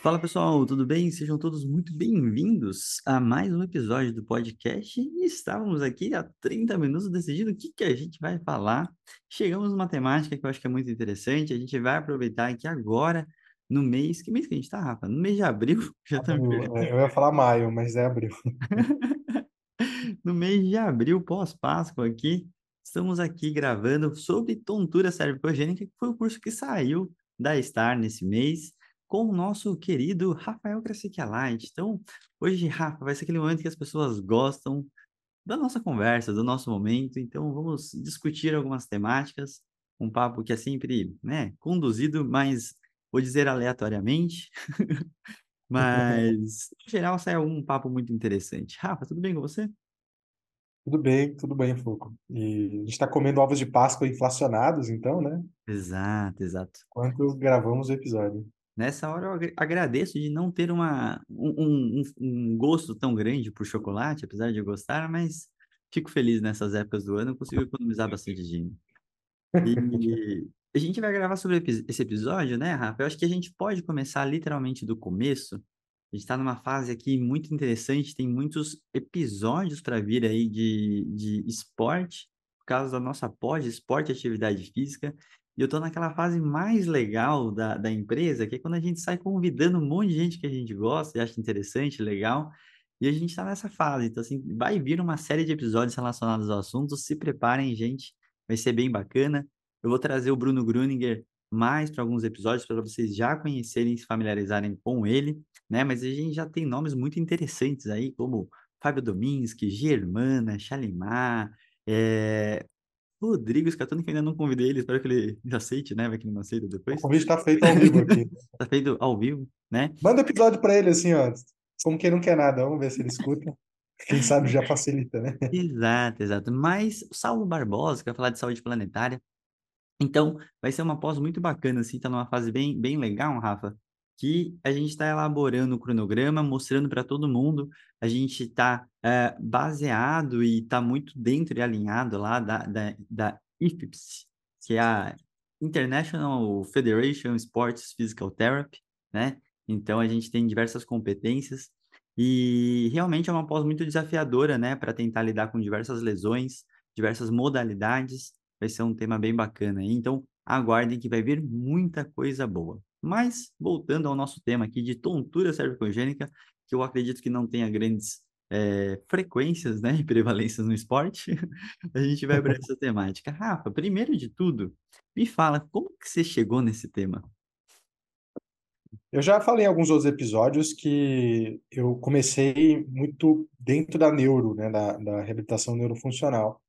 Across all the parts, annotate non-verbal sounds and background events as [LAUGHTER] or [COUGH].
Fala pessoal, tudo bem? Sejam todos muito bem-vindos a mais um episódio do podcast. E estávamos aqui há 30 minutos decidindo o que, que a gente vai falar. Chegamos numa temática que eu acho que é muito interessante. A gente vai aproveitar que agora, no mês. Que mês que a gente está, Rafa? No mês de abril? [LAUGHS] Já tá Eu ia falar maio, mas é abril. [LAUGHS] no mês de abril, pós-Páscoa aqui, estamos aqui gravando sobre tontura cervicogênica, que foi o curso que saiu da STAR nesse mês com o nosso querido Rafael Krasikialite. Então, hoje, Rafa, vai ser aquele momento que as pessoas gostam da nossa conversa, do nosso momento. Então, vamos discutir algumas temáticas, um papo que é sempre, né, conduzido, mas vou dizer aleatoriamente. [LAUGHS] mas, no geral, sai um papo muito interessante. Rafa, tudo bem com você? Tudo bem, tudo bem, Foucault. E a gente está comendo ovos de Páscoa inflacionados, então, né? Exato, exato. Enquanto gravamos o episódio. Nessa hora eu agradeço de não ter uma, um, um, um gosto tão grande por chocolate, apesar de eu gostar, mas fico feliz nessas épocas do ano, consigo economizar bastante dinheiro. E [LAUGHS] a gente vai gravar sobre esse episódio, né, Rafa? Eu acho que a gente pode começar literalmente do começo. A gente está numa fase aqui muito interessante, tem muitos episódios para vir aí de, de esporte, por causa da nossa pós, esporte e atividade física. E eu estou naquela fase mais legal da, da empresa, que é quando a gente sai convidando um monte de gente que a gente gosta e acha interessante, legal, e a gente está nessa fase. Então, assim, vai vir uma série de episódios relacionados ao assunto. Se preparem, gente, vai ser bem bacana. Eu vou trazer o Bruno Gruninger mais para alguns episódios para vocês já conhecerem e se familiarizarem com ele, né? Mas a gente já tem nomes muito interessantes aí, como Fábio Dominski, Germana, Chalimar, é, Rodrigo Scatoni, que ainda não convidei ele, espero que ele aceite, né? Vai que ele não aceita depois. O convite está feito ao vivo aqui. Está [LAUGHS] feito ao vivo, né? Manda episódio para ele, assim, ó. Como quem não quer nada, vamos ver se ele escuta. Quem sabe já facilita, né? Exato, exato. Mas o Saulo Barbosa, que vai falar de saúde planetária. Então, vai ser uma pós muito bacana, assim, tá numa fase bem, bem legal, Rafa que a gente está elaborando o cronograma, mostrando para todo mundo. A gente está é, baseado e está muito dentro e alinhado lá da, da, da IFPS, que é a International Federation Sports Physical Therapy, né? Então, a gente tem diversas competências e realmente é uma pós muito desafiadora, né? Para tentar lidar com diversas lesões, diversas modalidades. Vai ser um tema bem bacana. Então, aguardem que vai vir muita coisa boa. Mas, voltando ao nosso tema aqui de tontura cervicogênica, que eu acredito que não tenha grandes é, frequências né, e prevalências no esporte, [LAUGHS] a gente vai para [LAUGHS] essa temática. Rafa, primeiro de tudo, me fala, como que você chegou nesse tema? Eu já falei em alguns outros episódios que eu comecei muito dentro da neuro, né, da, da reabilitação neurofuncional.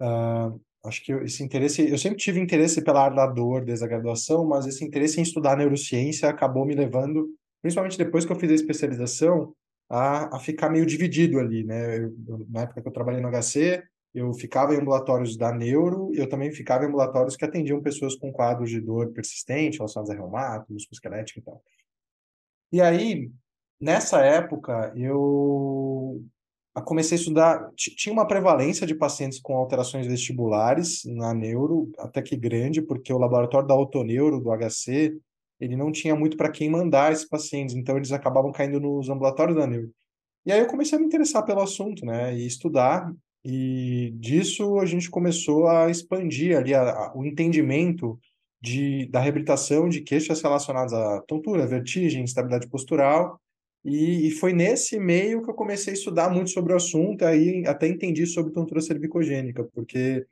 Uh, Acho que esse interesse, eu sempre tive interesse pela área da dor desde a graduação, mas esse interesse em estudar neurociência acabou me levando, principalmente depois que eu fiz a especialização, a, a ficar meio dividido ali, né? Eu, na época que eu trabalhei no HC, eu ficava em ambulatórios da neuro, eu também ficava em ambulatórios que atendiam pessoas com quadros de dor persistente, relacionados a reumato, musculoesquelética e tal. E aí, nessa época, eu comecei a estudar, tinha uma prevalência de pacientes com alterações vestibulares na neuro, até que grande, porque o laboratório da Autoneuro, do HC, ele não tinha muito para quem mandar esses pacientes, então eles acabavam caindo nos ambulatórios da neuro. E aí eu comecei a me interessar pelo assunto, né, e estudar, e disso a gente começou a expandir ali a, a, o entendimento de, da reabilitação de queixas relacionadas à tontura, vertigem, instabilidade postural, e, e, foi nesse meio que eu comecei a estudar muito sobre o assunto, aí até entendi sobre tontura cervicogênica, porque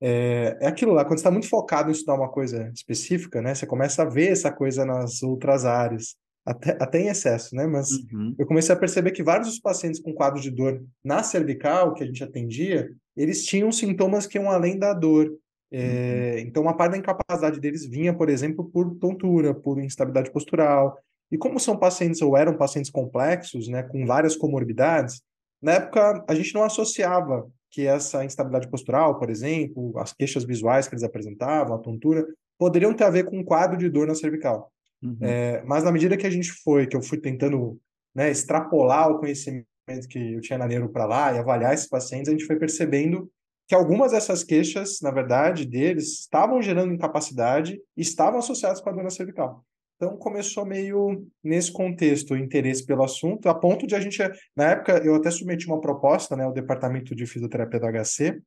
é, é aquilo lá, quando você está muito focado em estudar uma coisa específica, né, você começa a ver essa coisa nas outras áreas, até, até em excesso, né, mas uhum. eu comecei a perceber que vários dos pacientes com quadro de dor na cervical, que a gente atendia, eles tinham sintomas que iam além da dor, É, então, uma parte da incapacidade deles vinha, por exemplo, por tontura, por instabilidade postural. E como são pacientes ou eram pacientes complexos, né, com várias comorbidades, na época a gente não associava que essa instabilidade postural, por exemplo, as queixas visuais que eles apresentavam, a tontura, poderiam ter a ver com um quadro de dor na cervical. Uhum. É, mas na medida que a gente foi, que eu fui tentando né, extrapolar o conhecimento que eu tinha na neuro para lá e avaliar esses pacientes, a gente foi percebendo que algumas dessas queixas, na verdade, deles estavam gerando incapacidade e estavam associadas com a dor na cervical. Então começou meio nesse contexto o interesse pelo assunto, a ponto de a gente, na época, eu até submeti uma proposta, né, ao departamento de fisioterapia do HC,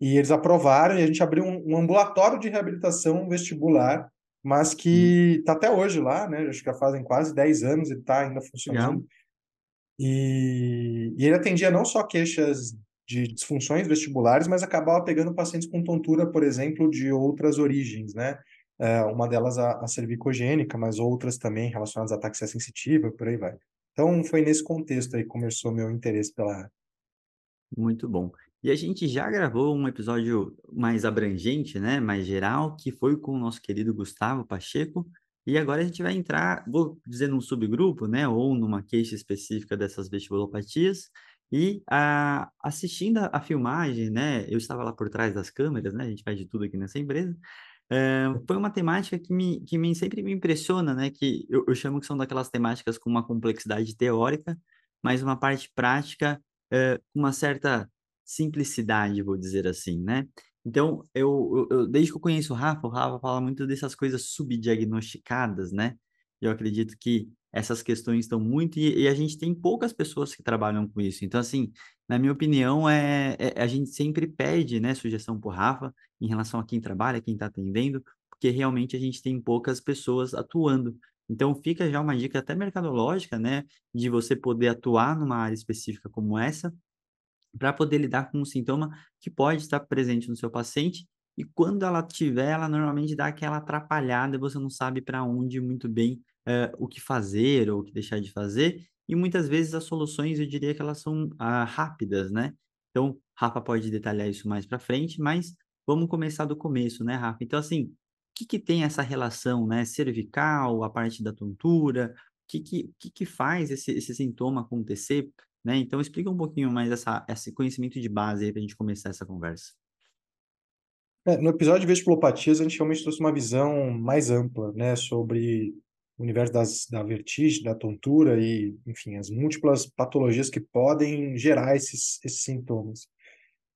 e eles aprovaram e a gente abriu um, um ambulatório de reabilitação vestibular, mas que está hum. até hoje lá, né? Acho que já fazem quase 10 anos e está ainda funcionando. E, e ele atendia não só queixas de disfunções vestibulares, mas acabava pegando pacientes com tontura, por exemplo, de outras origens, né? É, uma delas a, a cervicogênica, mas outras também relacionadas à ataxia sensitiva, por aí vai. Então, foi nesse contexto aí que começou meu interesse pela. Muito bom. E a gente já gravou um episódio mais abrangente, né, mais geral, que foi com o nosso querido Gustavo Pacheco, e agora a gente vai entrar, vou dizer num subgrupo, né, ou numa queixa específica dessas vestibulopatias, e a, assistindo a, filmagem, né, eu estava lá por trás das câmeras, né, a gente faz de tudo aqui nessa empresa, é, foi uma temática que, me, que me, sempre me impressiona, né, que eu, eu, chamo que são daquelas temáticas com uma complexidade teórica, mas uma parte prática é, com uma certa simplicidade, vou dizer assim, né? Então, eu, eu, desde que eu conheço o Rafa, o Rafa fala muito dessas coisas subdiagnosticadas, né? Eu acredito que essas questões estão muito e, e, a gente tem poucas pessoas que trabalham com isso. Então, assim, na minha opinião, é, é a gente sempre pede, né, sugestão o Rafa em relação a quem trabalha, quem está atendendo, porque realmente a gente tem poucas pessoas atuando. Então, fica já uma dica até mercadológica, né, de você poder atuar numa área específica como essa, para poder lidar com um sintoma que pode estar presente no seu paciente e quando ela tiver, ela normalmente dá aquela atrapalhada e você não sabe para onde muito bem uh, o que fazer ou o que deixar de fazer. E muitas vezes as soluções, eu diria que elas são uh, rápidas, né? Então, Rafa pode detalhar isso mais para frente, mas vamos começar do começo, né, Rafa? Então, assim, o que, que tem essa relação, né? Cervical, a parte da tontura, o que, que, que, que faz esse, esse sintoma acontecer? Né? Então, explica um pouquinho mais essa, esse conhecimento de base aí para a gente começar essa conversa. É, no episódio de vestibulopatias, a gente realmente trouxe uma visão mais ampla né, sobre o universo das, da vertigem, da tontura e, enfim, as múltiplas patologias que podem gerar esses, esses sintomas.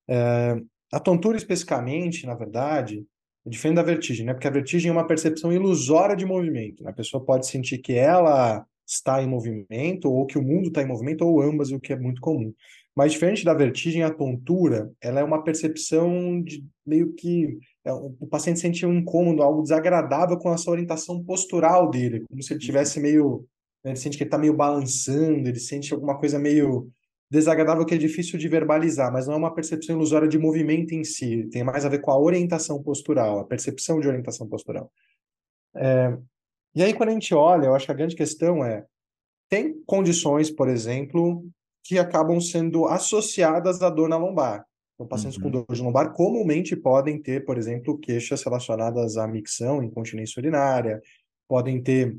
É, a tontura, especificamente, na verdade, é diferente da vertigem, né? porque a vertigem é uma percepção ilusória de movimento. Né? A pessoa pode sentir que ela está em movimento, ou que o mundo está em movimento, ou ambas, o que é muito comum. Mas diferente da vertigem, a tontura, ela é uma percepção de meio que o paciente sente um incômodo, algo desagradável com essa orientação postural dele, como se ele tivesse meio, né, ele sente que ele está meio balançando, ele sente alguma coisa meio desagradável que é difícil de verbalizar, mas não é uma percepção ilusória de movimento em si, tem mais a ver com a orientação postural, a percepção de orientação postural. É, e aí, quando a gente olha, eu acho que a grande questão é: tem condições, por exemplo, que acabam sendo associadas à dor na lombar. Então, pacientes uhum. com dor de lombar comumente podem ter, por exemplo, queixas relacionadas à micção, incontinência urinária, podem ter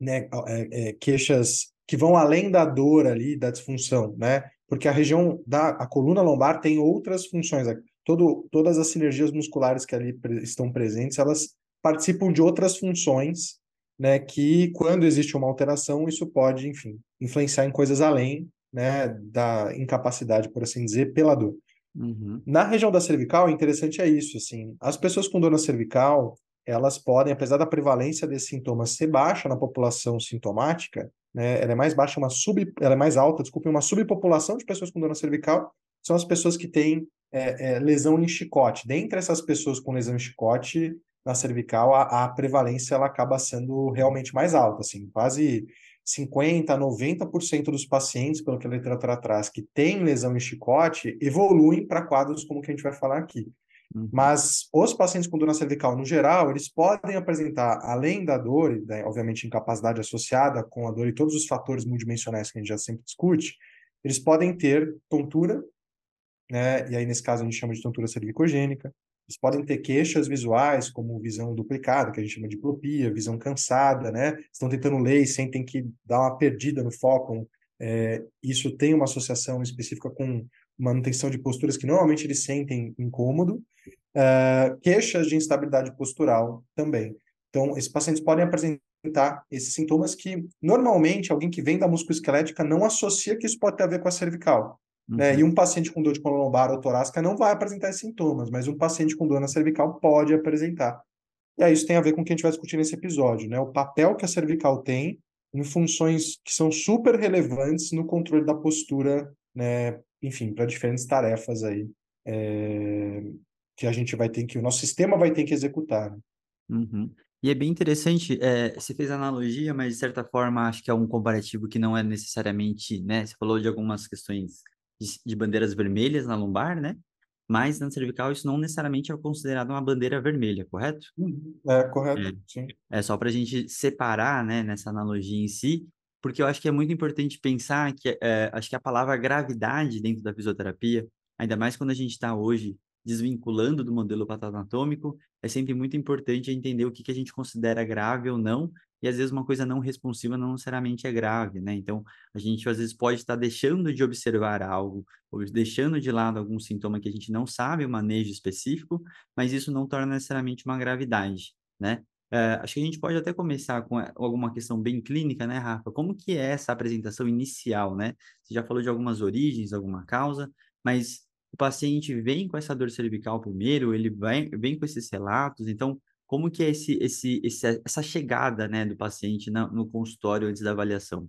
né, é, é, queixas que vão além da dor ali, da disfunção, né? Porque a região da a coluna lombar tem outras funções. Todo, todas as sinergias musculares que ali estão presentes, elas participam de outras funções né, que quando existe uma alteração, isso pode, enfim, influenciar em coisas além né, da incapacidade, por assim dizer, pela dor. Uhum. Na região da cervical, interessante é isso, assim, as pessoas com dor na cervical, elas podem, apesar da prevalência desse sintoma ser baixa na população sintomática, né, ela é mais baixa, uma sub, ela é mais alta, desculpe, uma subpopulação de pessoas com dor na cervical são as pessoas que têm é, é, lesão em chicote. Dentre essas pessoas com lesão em chicote, na cervical, a, a prevalência ela acaba sendo realmente mais alta, assim, quase 50% a 90% dos pacientes, pelo que a literatura traz, que têm lesão em chicote, evoluem para quadros como que a gente vai falar aqui. Uhum. Mas os pacientes com dor na cervical, no geral, eles podem apresentar, além da dor, né, obviamente incapacidade associada com a dor e todos os fatores multidimensionais que a gente já sempre discute, eles podem ter tontura, né, e aí nesse caso a gente chama de tontura cervicogênica, Eles podem ter queixas visuais, como visão duplicada, que a gente chama de diplopia, visão cansada, né? Estão tentando ler e sentem que dá uma perdida no foco. É, isso tem uma associação específica com manutenção de posturas que normalmente eles sentem incômodo. É, queixas de instabilidade postural também. Então, esses pacientes podem apresentar esses sintomas que, normalmente, alguém que vem da musculoesquelética não associa que isso pode ter a ver com a cervical. Uhum. Né? E um paciente com dor de coluna lombar ou torácica não vai apresentar esses sintomas, mas um paciente com dor na cervical pode apresentar. E aí isso tem a ver com o que a gente vai discutir nesse episódio, né? O papel que a cervical tem em funções que são super relevantes no controle da postura, né? Enfim, para diferentes tarefas aí é... que a gente vai ter que, o nosso sistema vai ter que executar. Né? Uhum. E é bem interessante, é, você fez analogia, mas de certa forma acho que é um comparativo que não é necessariamente, né? Você falou de algumas questões de, de bandeiras vermelhas na lombar, né? Mas na cervical isso não necessariamente é considerado uma bandeira vermelha, correto? Uhum. É, correto, é, sim. É só para a gente separar, né, nessa analogia em si, porque eu acho que é muito importante pensar que, é, acho que a palavra gravidade dentro da fisioterapia, ainda mais quando a gente está hoje desvinculando do modelo patoanatômico, é sempre muito importante entender o que, que a gente considera grave ou não, e às vezes uma coisa não responsiva não necessariamente é grave, né? Então, a gente às vezes pode estar deixando de observar algo, ou deixando de lado algum sintoma que a gente não sabe o manejo específico, mas isso não torna necessariamente uma gravidade, né? Uh, acho que a gente pode até começar com alguma questão bem clínica, né, Rafa? Como que é essa apresentação inicial, né? Você já falou de algumas origens, alguma causa, mas o paciente vem com essa dor cervical primeiro, ele vem, vem com esses relatos, então como que é esse, esse, esse essa chegada né, do paciente na, no consultório antes da avaliação?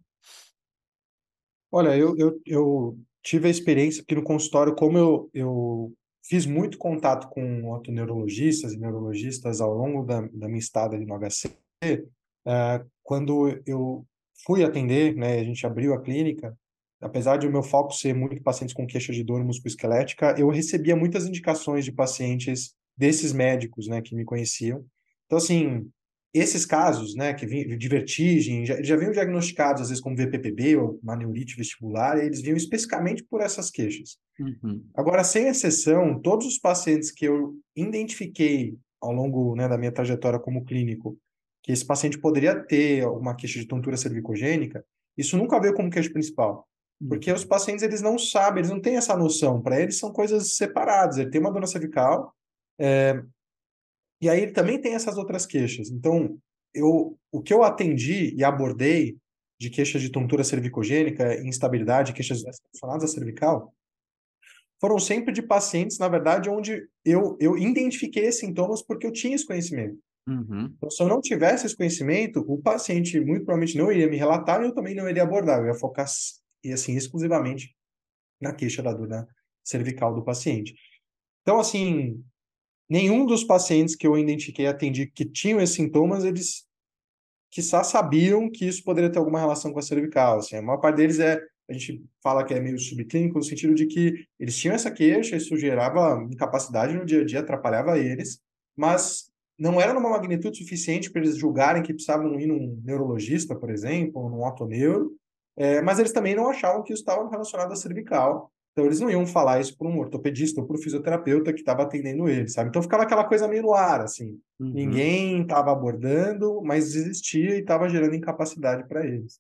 Olha, eu, eu, eu tive a experiência aqui no consultório, como eu, eu fiz muito contato com otoneurologistas e neurologistas ao longo da, da minha estada ali no HC, é, quando eu fui atender, né, a gente abriu a clínica, apesar de o meu foco ser muito pacientes com queixa de dor musculoesquelética, eu recebia muitas indicações de pacientes desses médicos, né, que me conheciam. Então, assim, esses casos, né, que vinham de vertigem, já, já vinham diagnosticados às vezes como VPPB ou uma neurite vestibular, e eles vinham especificamente por essas queixas. Uhum. Agora, sem exceção, todos os pacientes que eu identifiquei ao longo né, da minha trajetória como clínico, que esse paciente poderia ter uma queixa de tontura cervicogênica, isso nunca veio como queixa principal. Porque os uhum. pacientes, eles não sabem, eles não têm essa noção. Para eles, são coisas separadas. Ele tem uma dor cervical, é, e aí ele também tem essas outras queixas. Então, eu, o que eu atendi e abordei de queixas de tontura cervicogênica, instabilidade, queixas relacionadas à cervical, foram sempre de pacientes, na verdade, onde eu, eu identifiquei sintomas porque eu tinha esse conhecimento. Uhum. Então, se eu não tivesse esse conhecimento, o paciente muito provavelmente não iria me relatar e eu também não iria abordar. Eu ia focar, e assim, exclusivamente na queixa da dor cervical do paciente. Então, assim, nenhum dos pacientes que eu identifiquei atendi que tinham esses sintomas, eles só sabiam que isso poderia ter alguma relação com a cervical. Assim, a maior parte deles é, a gente fala que é meio subclínico, no sentido de que eles tinham essa queixa, isso gerava incapacidade no dia a dia, atrapalhava eles, mas não era numa magnitude suficiente para eles julgarem que precisavam ir num neurologista, por exemplo, ou num autoneuro, é, mas eles também não achavam que isso estava relacionado à cervical. Então eles não iam falar isso para um ortopedista ou para o fisioterapeuta que estava atendendo eles, sabe? Então ficava aquela coisa meio no ar, assim. Uhum. Ninguém estava abordando, mas existia e estava gerando incapacidade para eles.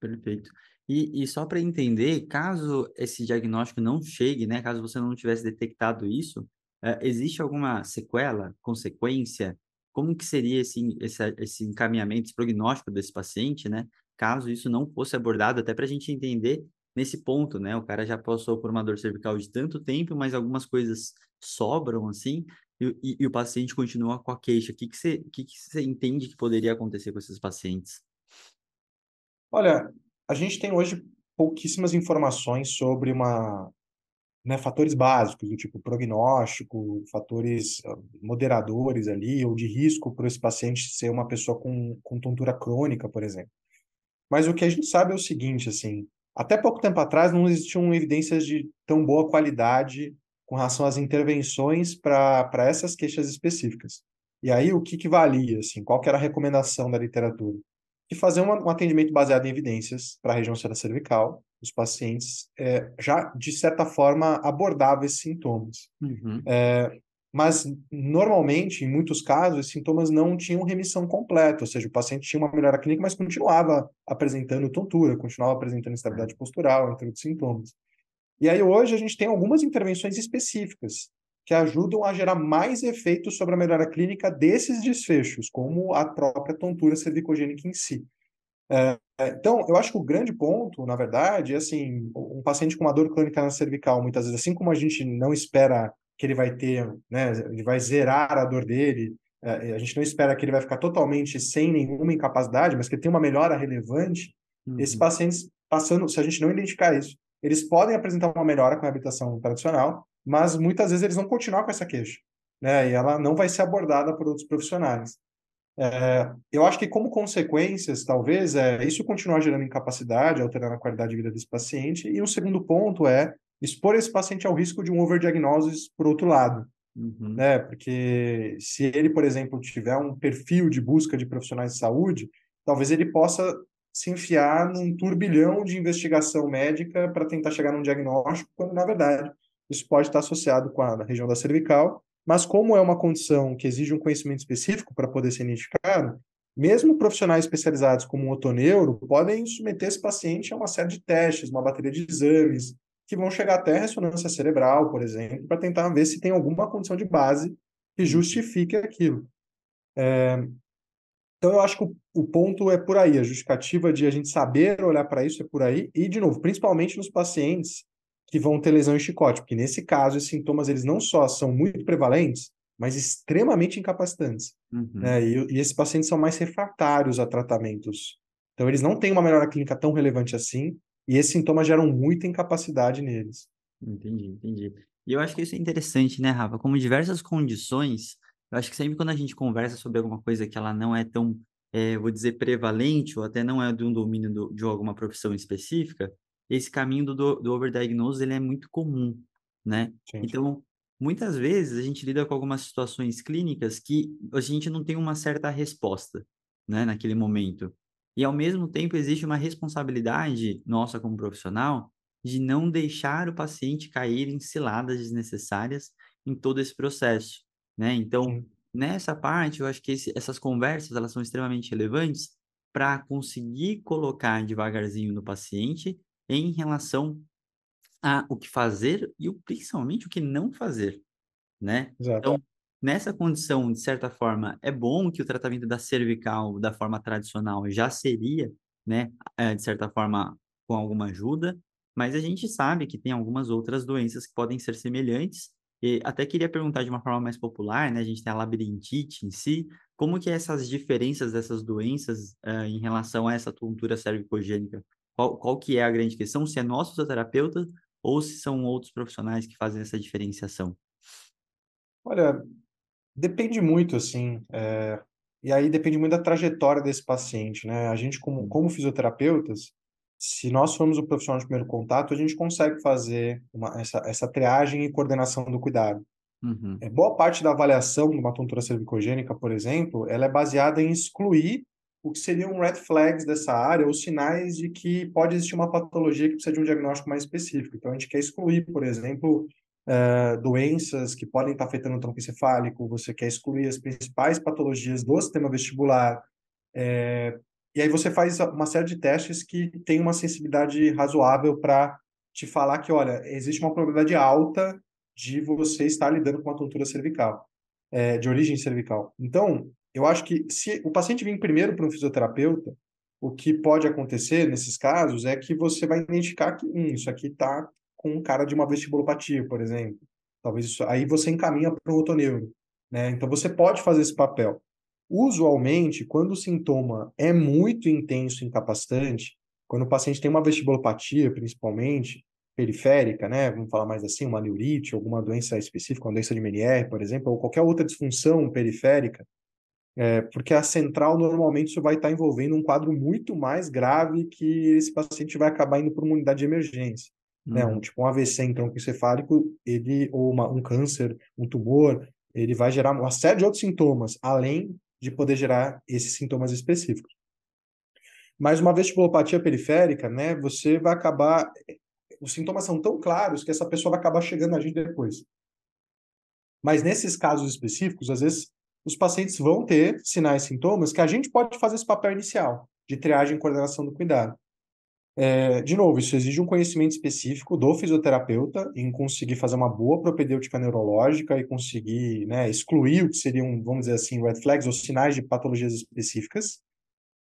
Perfeito. E, e só para entender, caso esse diagnóstico não chegue, né? Caso você não tivesse detectado isso, é, existe alguma sequela, consequência? Como que seria esse, esse, esse encaminhamento, esse prognóstico desse paciente, né? Caso isso não fosse abordado, até para a gente entender nesse ponto, né? O cara já passou por uma dor cervical de tanto tempo, mas algumas coisas sobram assim, e, e, e o paciente continua com a queixa. O que, você, que, que entende que poderia acontecer com esses pacientes? Olha, a gente tem hoje pouquíssimas informações sobre uma né, fatores básicos, do tipo prognóstico, fatores ah, moderadores ali, ou de risco para esse paciente ser uma pessoa com, com tontura crônica, por exemplo. Mas o que a gente sabe é o seguinte, assim, até pouco tempo atrás não existiam evidências de tão boa qualidade com relação às intervenções para essas queixas específicas. E aí o que, que valia, assim, qual que era a recomendação da literatura? De fazer um, um atendimento baseado em evidências para a região cervical, os pacientes é, já, de certa forma, abordavam esses sintomas. Uhum. É, mas normalmente, em muitos casos, os sintomas não tinham remissão completa, ou seja, o paciente tinha uma melhora clínica, mas continuava apresentando tontura, continuava apresentando instabilidade postural, entre outros sintomas. E aí hoje a gente tem algumas intervenções específicas que ajudam a gerar mais efeitos sobre a melhora clínica desses desfechos, como a própria tontura cervicogênica em si. É, então, eu acho que o grande ponto, na verdade, é assim, um paciente com uma dor crônica na cervical, muitas vezes, assim como a gente não espera que ele vai ter, né, ele vai zerar a dor dele, é, a gente não espera que ele vai ficar totalmente sem nenhuma incapacidade, mas que ele tem uma melhora relevante, uhum. esses pacientes passando, se a gente não identificar isso, eles podem apresentar uma melhora com a reabilitação tradicional, mas muitas vezes eles vão continuar com essa queixa, né? E ela não vai ser abordada por outros profissionais. É, eu acho que como consequências, talvez, é isso continuar gerando incapacidade, alterando a qualidade de vida desse paciente. E o segundo ponto é expor esse paciente ao risco de um overdiagnose por outro lado. Uhum. Né? Porque se ele, por exemplo, tiver um perfil de busca de profissionais de saúde, talvez ele possa se enfiar num turbilhão de investigação médica para tentar chegar num diagnóstico, quando, na verdade, isso pode estar associado com a região da cervical, mas como é uma condição que exige um conhecimento específico para poder ser identificado, mesmo profissionais especializados como um otoneuro podem submeter esse paciente a uma série de testes, uma bateria de exames, que vão chegar até a ressonância cerebral, por exemplo, para tentar ver se tem alguma condição de base que justifique aquilo. É, então, eu acho que o, ponto é por aí, a justificativa de a gente saber olhar para isso é por aí, e, de novo, principalmente nos pacientes que vão ter lesão em chicote, porque nesse caso, os sintomas eles não só são muito prevalentes, mas extremamente incapacitantes. Uhum. Né? E, e esses pacientes são mais refratários a tratamentos. Então, eles não têm uma melhora clínica tão relevante assim, e esses sintomas geram muita incapacidade neles. Entendi, entendi. E eu acho que isso é interessante, né, Rafa? Como diversas condições, eu acho que sempre quando a gente conversa sobre alguma coisa que ela não é tão, é, vou dizer, prevalente, ou até não é de um domínio do, de alguma profissão específica, esse caminho do, do overdiagnose, ele é muito comum, né? Sim. Então, muitas vezes a gente lida com algumas situações clínicas que a gente não tem uma certa resposta, né, naquele momento. E, ao mesmo tempo, existe uma responsabilidade nossa como profissional de não deixar o paciente cair em ciladas desnecessárias em todo esse processo, né? Então, Sim. nessa parte, eu acho que esse, essas conversas, elas são extremamente relevantes para conseguir colocar devagarzinho no paciente em relação a o que fazer e principalmente o que não fazer, né? Exato. Então, Nessa condição, de certa forma, é bom que o tratamento da cervical, da forma tradicional, já seria, né, é, de certa forma, com alguma ajuda, mas a gente sabe que tem algumas outras doenças que podem ser semelhantes, e até queria perguntar de uma forma mais popular, né, a gente tem a labirintite em si, como que essas diferenças dessas doenças uh, em relação a essa tontura cervicogênica? Qual, qual que é a grande questão? Se é nosso fisioterapeuta ou se são outros profissionais que fazem essa diferenciação? Olha, Depende muito, assim, é, e aí depende muito da trajetória desse paciente, né? A gente, como, como fisioterapeutas, se nós formos o profissional de primeiro contato, a gente consegue fazer uma, essa, essa triagem e coordenação do cuidado. Uhum. É, boa parte da avaliação de uma tontura cervicogênica, por exemplo, ela é baseada em excluir o que seriam red flags dessa área ou sinais de que pode existir uma patologia que precisa de um diagnóstico mais específico. Então, a gente quer excluir, por exemplo, uh, doenças que podem estar afetando o tronco encefálico, você quer excluir as principais patologias do sistema vestibular, é, e aí você faz uma série de testes que tem uma sensibilidade razoável para te falar que, olha, existe uma probabilidade alta de você estar lidando com uma tontura cervical, é, de origem cervical. Então, eu acho que se o paciente vir primeiro para um fisioterapeuta, o que pode acontecer nesses casos é que você vai identificar que hum, isso aqui está com um cara de uma vestibulopatia, por exemplo. Talvez isso, aí você encaminha para um otoneuro, né? Então você pode fazer esse papel. Usualmente, quando o sintoma é muito intenso incapacitante, quando o paciente tem uma vestibulopatia, principalmente periférica, né, vamos falar mais assim, uma neurite, alguma doença específica, uma doença de Meniere, por exemplo, ou qualquer outra disfunção periférica, é, porque a central normalmente isso vai estar envolvendo um quadro muito mais grave que esse paciente vai acabar indo para uma unidade de emergência né? Um, uhum. tipo um AVC em tronco encefálico, ele, ou uma, um câncer, um tumor, ele vai gerar uma série de outros sintomas, além de poder gerar esses sintomas específicos. Mas uma vestibulopatia periférica, né, você vai acabar... Os sintomas são tão claros que essa pessoa vai acabar chegando a gente depois. Mas nesses casos específicos, às vezes os pacientes vão ter sinais e sintomas que a gente pode fazer esse papel inicial de triagem e coordenação do cuidado. É, de novo, isso exige um conhecimento específico do fisioterapeuta em conseguir fazer uma boa propedêutica neurológica e conseguir né, excluir o que seriam, vamos dizer assim, red flags ou sinais de patologias específicas.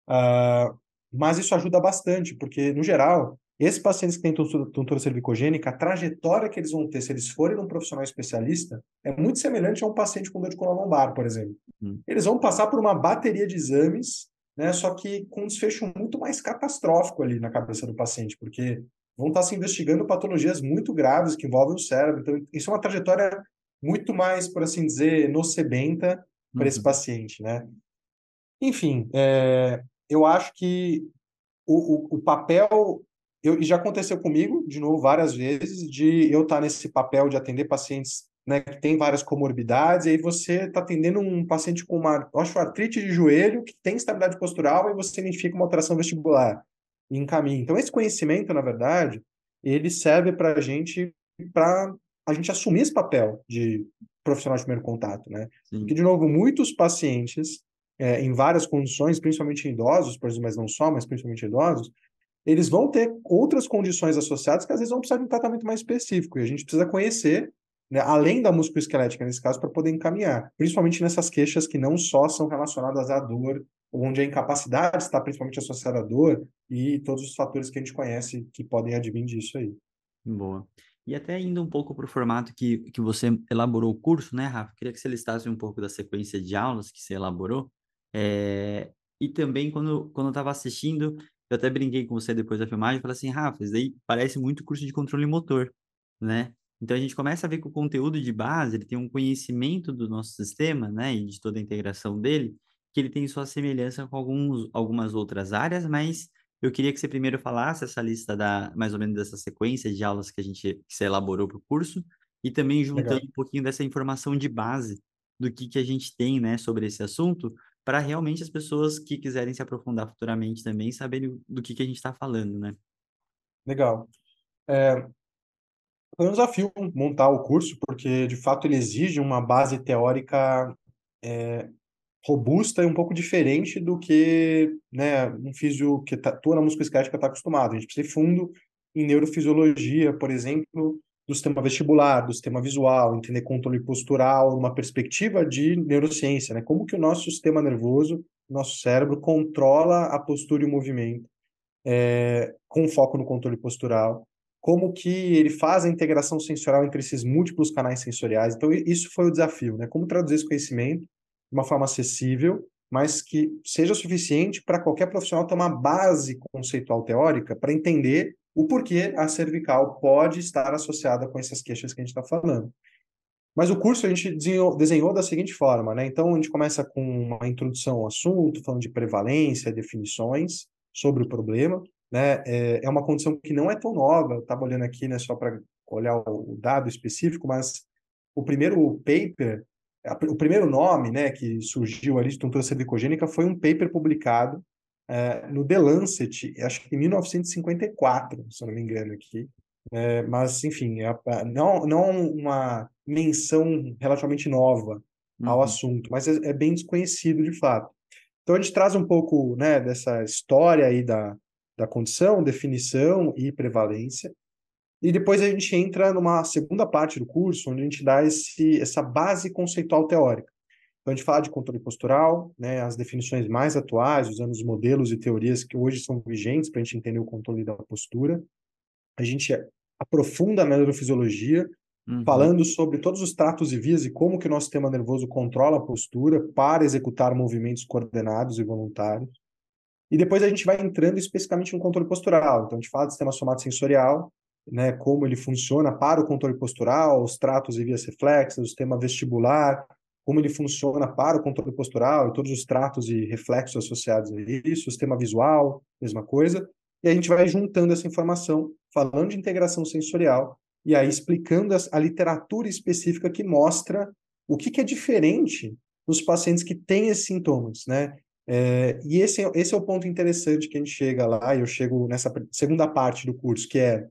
Uh, mas isso ajuda bastante, porque, no geral, esses pacientes que têm tontura cervicogênica, a trajetória que eles vão ter se eles forem num profissional especialista é muito semelhante a um paciente com dor de coluna lombar, por exemplo. Hum. Eles vão passar por uma bateria de exames né? Só que com um desfecho muito mais catastrófico ali na cabeça do paciente, porque vão estar se investigando patologias muito graves que envolvem o cérebro. Então, isso é uma trajetória muito mais, por assim dizer, nocebenta para uhum. esse paciente, né? Enfim, é, eu acho que o, o, o papel eu, já aconteceu comigo, de novo, várias vezes, de eu estar nesse papel de atender pacientes né, que tem várias comorbidades, e aí você está atendendo um paciente com uma osteoartrite de joelho que tem estabilidade postural e você identifica uma alteração vestibular e encaminha. Então, esse conhecimento, na verdade, ele serve para a gente, para a gente assumir esse papel de profissional de primeiro contato, né? Sim. Porque, de novo, muitos pacientes, é, em várias condições, principalmente idosos, por exemplo, mas não só, mas principalmente idosos, eles vão ter outras condições associadas que às vezes vão precisar de um tratamento mais específico, e a gente precisa conhecer né, além da musculoesquelética nesse caso, para poder encaminhar, principalmente nessas queixas que não só são relacionadas à dor, onde a incapacidade está principalmente associada à dor e todos os fatores que a gente conhece que podem advir disso aí. Boa. E até indo um pouco para o formato que, que você elaborou o curso, né, Rafa? Queria que você listasse um pouco da sequência de aulas que você elaborou. É... E também, quando, quando eu estava assistindo, eu até brinquei com você depois da filmagem e falei assim, Rafa, isso daí parece muito curso de controle motor, né? Então a gente começa a ver que o conteúdo de base, ele tem um conhecimento do nosso sistema, né, e de toda a integração dele, que ele tem sua semelhança com alguns, algumas outras áreas, mas eu queria que você primeiro falasse essa lista da, mais ou menos dessa sequência de aulas que a gente que você elaborou para o curso, e também juntando Legal. um pouquinho dessa informação de base do que, que a gente tem, né, sobre esse assunto, para realmente as pessoas que quiserem se aprofundar futuramente também saberem do que, que a gente está falando, né? Legal. É, foi um desafio montar o curso, porque de fato ele exige uma base teórica é, robusta e um pouco diferente do que né, um físio que tá, atua na musculoesquelética está acostumado. A gente precisa ir fundo em neurofisiologia, por exemplo, do sistema vestibular, do sistema visual, entender controle postural, uma perspectiva de neurociência, né? Como que o nosso sistema nervoso, nosso cérebro controla a postura e o movimento, é, com foco no controle postural como que ele faz a integração sensorial entre esses múltiplos canais sensoriais. Então, isso foi o desafio, né? Como traduzir esse conhecimento de uma forma acessível, mas que seja suficiente para qualquer profissional ter uma base conceitual teórica para entender o porquê a cervical pode estar associada com essas queixas que a gente está falando. Mas o curso a gente desenhou, desenhou, da seguinte forma, né? Então, a gente começa com uma introdução ao assunto, falando de prevalência, definições sobre o problema né, é, é uma condição que não é tão nova. Eu estava olhando aqui, né, só para olhar o dado específico, mas o primeiro paper, o primeiro nome, né, que surgiu ali de tontura cervicogênica foi um paper publicado é, no The Lancet, acho que em 1954, se eu não me engano aqui. É, mas, enfim, é, é, não, não uma menção relativamente nova ao uhum. assunto, mas é, é, bem desconhecido de fato. Então a gente traz um pouco né, dessa história aí da, da condição, definição e prevalência. E depois a gente entra numa segunda parte do curso, onde a gente dá esse, essa base conceitual teórica. Então, a gente fala de controle postural, né, as definições mais atuais, usando os modelos e teorias que hoje são vigentes para a gente entender o controle da postura. A gente aprofunda a neurofisiologia, uhum. falando sobre todos os tratos e vias e como que o nosso sistema nervoso controla a postura para executar movimentos coordenados e voluntários. E depois a gente vai entrando especificamente no controle postural. Então, a gente fala do sistema somatosensorial, né, como ele funciona para o controle postural, os tratos e vias reflexas, o sistema vestibular, como ele funciona para o controle postural e todos os tratos e reflexos associados a isso, o sistema visual, mesma coisa. E a gente vai juntando essa informação, falando de integração sensorial, e aí explicando a literatura específica que mostra o que, que é diferente nos pacientes que têm esses sintomas, né? É, e esse, esse é o ponto interessante que a gente chega lá, e eu chego nessa segunda parte do curso, que é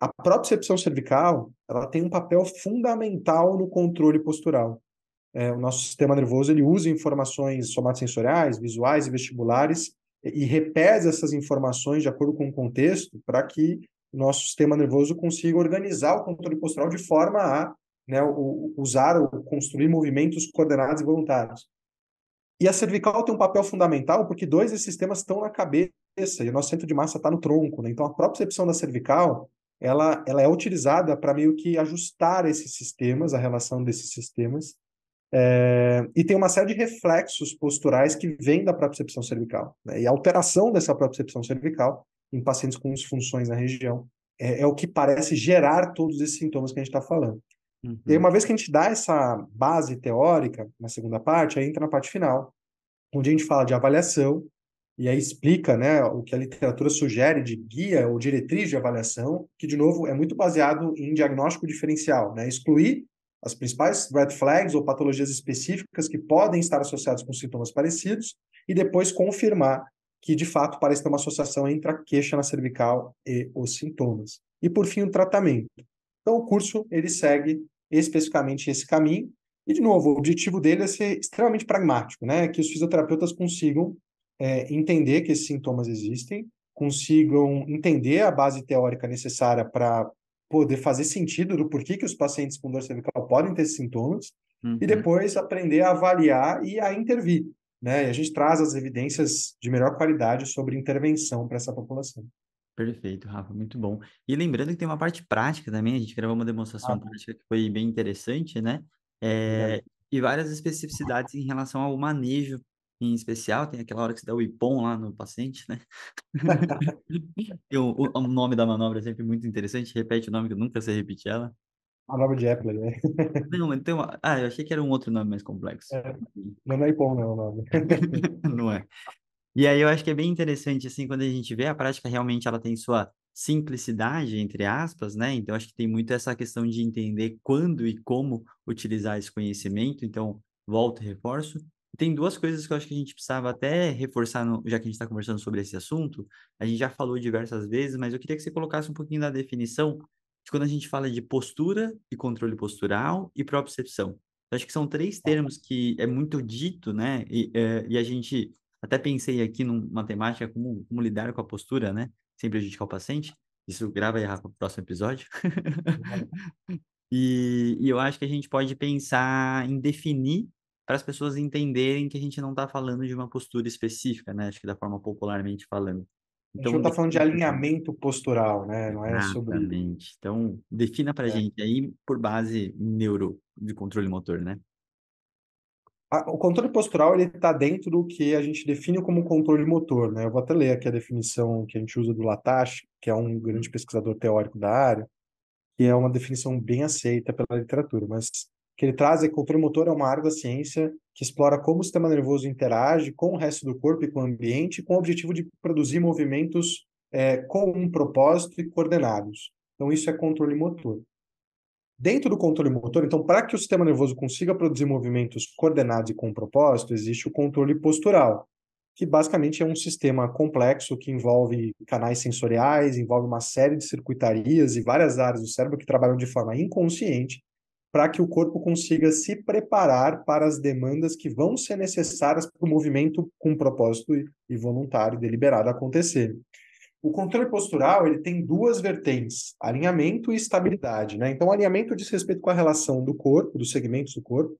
a propriocepção cervical ela tem um papel fundamental no controle postural. É, o nosso sistema nervoso ele usa informações somatosensoriais, visuais e vestibulares e repesa essas informações de acordo com o contexto para que o nosso sistema nervoso consiga organizar o controle postural de forma a né, usar ou construir movimentos coordenados e voluntários. E a cervical tem um papel fundamental porque dois desses sistemas estão na cabeça e o nosso centro de massa está no tronco. Né? Então, a própria percepção da cervical ela, ela é utilizada para meio que ajustar esses sistemas, a relação desses sistemas. É, e tem uma série de reflexos posturais que vêm da própria percepção cervical. Né? E a alteração dessa própria percepção cervical em pacientes com disfunções na região é, é o que parece gerar todos esses sintomas que a gente está falando. Uhum. E aí, uma vez que a gente dá essa base teórica na segunda parte, aí entra na parte final, onde a gente fala de avaliação, e aí explica né, o que a literatura sugere de guia ou diretriz de avaliação, que, de novo, é muito baseado em diagnóstico diferencial, né? excluir as principais red flags ou patologias específicas que podem estar associadas com sintomas parecidos e depois confirmar que, de fato, parece ter uma associação entre a queixa na cervical e os sintomas. E, por fim, o tratamento. Então, o curso ele segue especificamente esse caminho. E, de novo, o objetivo dele é ser extremamente pragmático, né? Que os fisioterapeutas consigam é, entender que esses sintomas existem, consigam entender a base teórica necessária para poder fazer sentido do porquê que os pacientes com dor cervical podem ter esses sintomas, uhum. e depois aprender a avaliar e a intervir. Né? E a gente traz as evidências de melhor qualidade sobre intervenção para essa população. Perfeito, Rafa, muito bom. E lembrando que tem uma parte prática também, a gente gravou uma demonstração ah, prática que foi bem interessante, né? É, e várias especificidades em relação ao manejo em especial, tem aquela hora que você dá o IPOM lá no paciente, né? [LAUGHS] o, o, nome da manobra é sempre muito interessante, repete o nome que eu nunca sei repetir ela. Manobra de Epler, né? não, mas tem uma... Ah, eu achei que era um outro nome mais complexo. É, não é IPOM, não é o nome. [LAUGHS] não é. E aí eu acho que é bem interessante, assim, quando a gente vê a prática, realmente ela tem sua simplicidade, entre aspas, né? Então, acho que tem muito essa questão de entender quando e como utilizar esse conhecimento. Então, volto e reforço. Tem duas coisas que eu acho que a gente precisava até reforçar, no, já que a gente está conversando sobre esse assunto. A gente já falou diversas vezes, mas eu queria que você colocasse um pouquinho da definição de quando a gente fala de postura e controle postural e propriocepção. Eu acho que são três termos que é muito dito, né? E, é, e a gente até pensei aqui numa temática como, como lidar com a postura, né? Sem prejudicar o paciente. Isso grava aí, Rafa, para o próximo episódio. [LAUGHS] e, e eu acho que a gente pode pensar em definir para as pessoas entenderem que a gente não está falando de uma postura específica, né? Acho que da forma popularmente falando. Então, a gente não está falando de alinhamento postural, né? Não é sobre. Exatamente. Então, defina para a é. gente aí por base neuro de controle motor, né? O controle postural ele está dentro do que a gente define como controle motor, né? Eu vou até ler aqui a definição que a gente usa do Latache, que é um grande pesquisador teórico da área, que é uma definição bem aceita pela literatura, mas que ele traz é que o controle motor é uma área da ciência que explora como o sistema nervoso interage com o resto do corpo e com o ambiente, com o objetivo de produzir movimentos é, com um propósito e coordenados. Então, isso é controle motor. Dentro do controle motor, então, para que o sistema nervoso consiga produzir movimentos coordenados e com propósito, existe o controle postural, que basicamente é um sistema complexo que envolve canais sensoriais, envolve uma série de circuitarias e várias áreas do cérebro que trabalham de forma inconsciente para que o corpo consiga se preparar para as demandas que vão ser necessárias para o movimento com propósito e voluntário deliberado acontecer. O controle postural ele tem duas vertentes, alinhamento e estabilidade. Né? Então, alinhamento diz respeito com a relação do corpo, dos segmentos do corpo,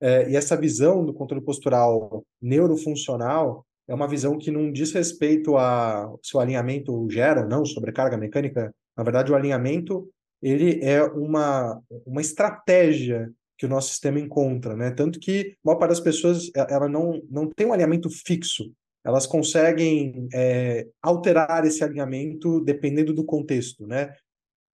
é, e essa visão do controle postural neurofuncional é uma visão que não diz respeito a se o alinhamento gera ou não sobrecarga mecânica. Na verdade, o alinhamento ele é uma, uma estratégia que o nosso sistema encontra, né? Tanto que a maior parte das pessoas ela não, não tem um alinhamento fixo elas conseguem é, alterar esse alinhamento dependendo do contexto, né?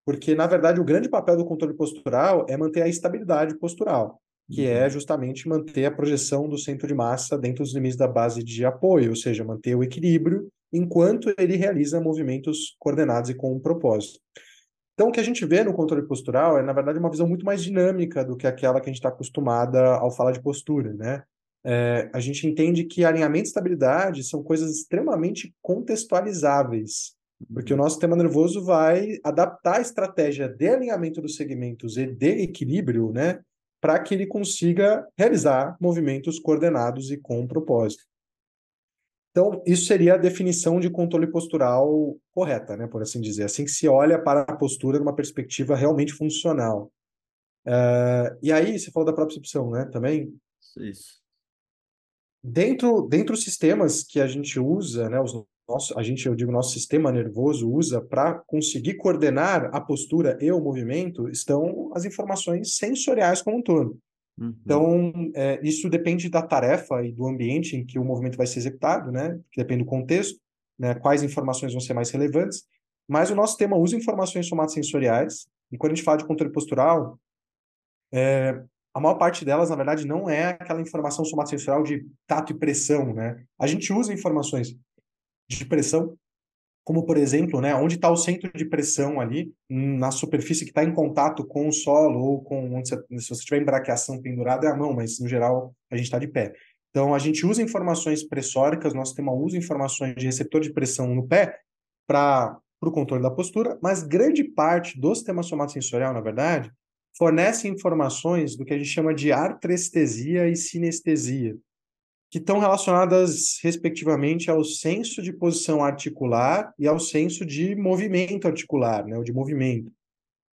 Porque, na verdade, o grande papel do controle postural é manter a estabilidade postural, que é uhum. é justamente manter a projeção do centro de massa dentro dos limites da base de apoio, ou seja, manter o equilíbrio enquanto ele realiza movimentos coordenados e com um propósito. Então, o que a gente vê no controle postural é, na verdade, uma visão muito mais dinâmica do que aquela que a gente está acostumada ao falar de postura, né? É, a gente entende que alinhamento e estabilidade são coisas extremamente contextualizáveis. Porque o nosso sistema nervoso vai adaptar a estratégia de alinhamento dos segmentos e de equilíbrio, né, para que ele consiga realizar movimentos coordenados e com propósito. Então, isso seria a definição de controle postural correta, né, por assim dizer. Assim que se olha para a postura numa perspectiva realmente funcional. Uh, e aí, você falou da propriocepção, né, também? Isso. Dentro, dentro dos sistemas que a gente usa, né, os nosso, a gente, eu digo, nosso sistema nervoso usa para conseguir coordenar a postura e o movimento, estão as informações sensoriais como um todo. Uhum. Então, é, isso depende da tarefa e do ambiente em que o movimento vai ser executado, né? Depende do contexto, né? Quais informações vão ser mais relevantes. Mas o nosso sistema usa informações somatosensoriais, e quando a gente fala de controle postural, é, a maior parte delas, na verdade, não é aquela informação somatosensorial de tato e pressão, né? A gente usa informações de pressão, como por exemplo, né, onde está o centro de pressão ali, na superfície que está em contato com o solo, ou com onde você, se você tiver embraqueação pendurada é a mão, mas no geral a gente está de pé. Então a gente usa informações pressóricas, nosso sistema usa informações de receptor de pressão no pé para o controle da postura, mas grande parte do sistema somatosensorial, na verdade, fornece informações do que a gente chama de artrestesia e sinestesia, que estão relacionadas, respectivamente, ao senso de posição articular e ao senso de movimento articular, né, ou de movimento.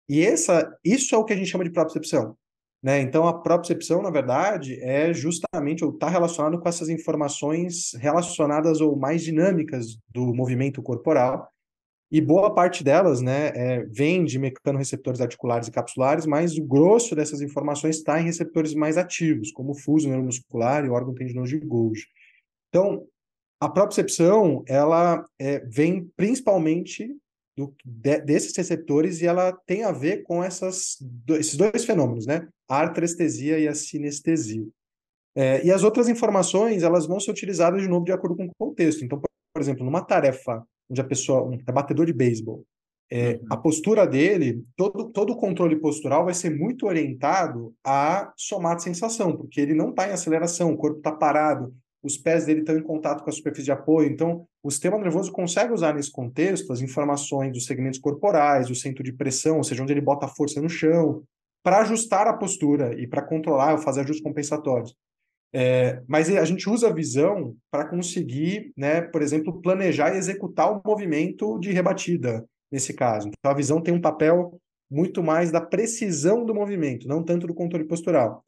E essa, isso é o que a gente chama de propriocepção. Né? Então, a propriocepção, na verdade, é justamente, ou está relacionado com essas informações relacionadas ou mais dinâmicas do movimento corporal, e boa parte delas né, é, vem de mecanorreceptores articulares e capsulares, mas o grosso dessas informações está em receptores mais ativos, como o fuso neuromuscular e o órgão tendinoso de Golgi. Então, a propriocepção, ela é, vem principalmente do, de, desses receptores e ela tem a ver com essas, esses dois fenômenos, né? A artrestesia e a sinestesia. É, e as outras informações, elas vão ser utilizadas de novo de acordo com o contexto. Então, por exemplo, numa tarefa onde a pessoa um, batedor de beisebol, é, uhum. a postura dele, todo, todo o controle postural vai ser muito orientado a somar sensação, porque ele não está em aceleração, o corpo está parado, os pés dele estão em contato com a superfície de apoio. Então, o sistema nervoso consegue usar nesse contexto as informações dos segmentos corporais, do centro de pressão, ou seja, onde ele bota a força no chão, para ajustar a postura e para controlar ou fazer ajustes compensatórios. É, mas a gente usa a visão para conseguir, né, por exemplo, planejar e executar o movimento de rebatida, nesse caso. Então, a visão tem um papel muito mais da precisão do movimento, não tanto do controle postural.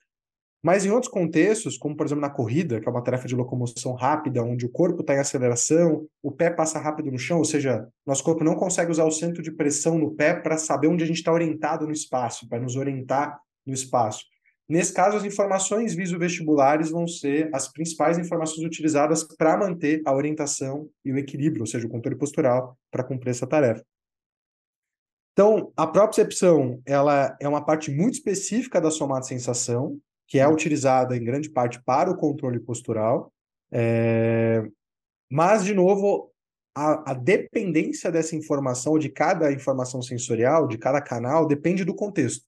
Mas em outros contextos, como por exemplo na corrida, que é uma tarefa de locomoção rápida, onde o corpo está em aceleração, o pé passa rápido no chão, ou seja, nosso corpo não consegue usar o centro de pressão no pé para saber onde a gente está orientado no espaço, para nos orientar no espaço. Nesse caso, as informações viso-vestibulares vão ser as principais informações utilizadas para manter a orientação e o equilíbrio, ou seja, o controle postural, para cumprir essa tarefa. Então, a propriocepção ela é uma parte muito específica da somatosensação, que é utilizada em grande parte para o controle postural. É... Mas, de novo, a, a, dependência dessa informação, de cada informação sensorial, de cada canal, depende do contexto.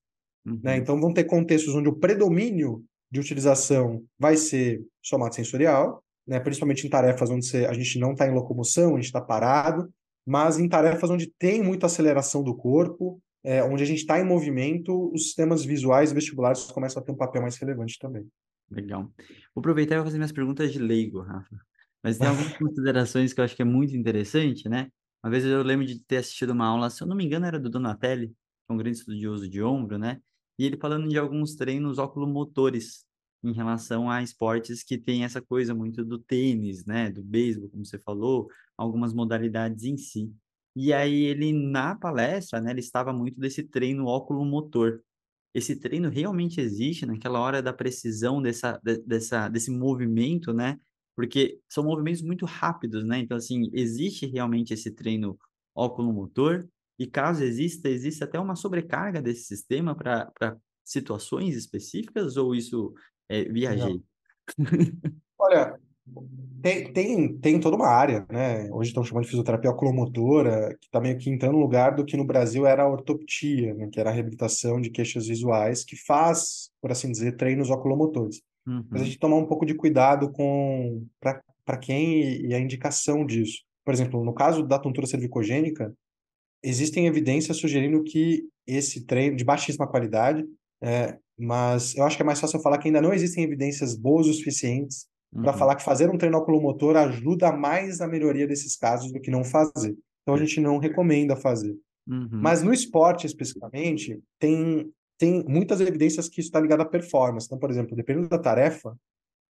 Uhum. Né? Então, vão ter contextos onde o predomínio de utilização vai ser somatosensorial, né? principalmente em tarefas onde você, a gente não está em locomoção, a gente está parado, mas em tarefas onde tem muita aceleração do corpo, é, onde a gente está em movimento, os sistemas visuais e vestibulares começam a ter um papel mais relevante também. Legal. Vou aproveitar e fazer minhas perguntas de leigo, Rafa. Mas tem algumas [LAUGHS] considerações que eu acho que é muito interessante, né? Uma vez eu lembro de ter assistido uma aula, se eu não me engano, era do Donatelli, que é um grande estudioso de ombro, né? E ele falando de alguns treinos oculomotores em relação a esportes que tem essa coisa muito do tênis, né, do beisebol, como você falou, algumas modalidades em si. E aí ele na palestra, né, ele estava muito desse treino oculomotor. Esse treino realmente existe naquela hora da precisão dessa, dessa desse movimento, né? Porque são movimentos muito rápidos, né? Então assim, existe realmente esse treino oculomotor e caso exista, existe até uma sobrecarga desse sistema para situações específicas ou isso é, viajei? Olha, tem, tem, tem toda uma área, né? Hoje estão chamando de fisioterapia oculomotora, que está meio que entrando no lugar do que no Brasil era a ortoptia, né? que era a reabilitação de queixas visuais, que faz, por assim dizer, treinos oculomotores. Uhum. Mas a gente tomar um pouco de cuidado com para quem e a indicação disso. por exemplo, no caso da tontura cervicogênica, existem evidências sugerindo que esse treino de baixíssima qualidade, é, mas eu acho que é mais fácil eu falar que ainda não existem evidências boas o suficientes uhum. para falar que fazer um treino oculomotor ajuda mais na melhoria desses casos do que não fazer. Então a gente não recomenda fazer. Uhum. Mas no esporte especificamente, tem, tem muitas evidências que isso está ligado à performance. Então, por exemplo, dependendo da tarefa,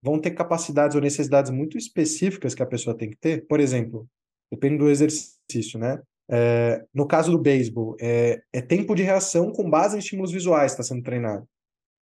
vão ter capacidades ou necessidades muito específicas que a pessoa tem que ter. Por exemplo, depende do exercício, né? É, no caso do beisebol, é, é, tempo de reação com base em estímulos visuais que está sendo treinado.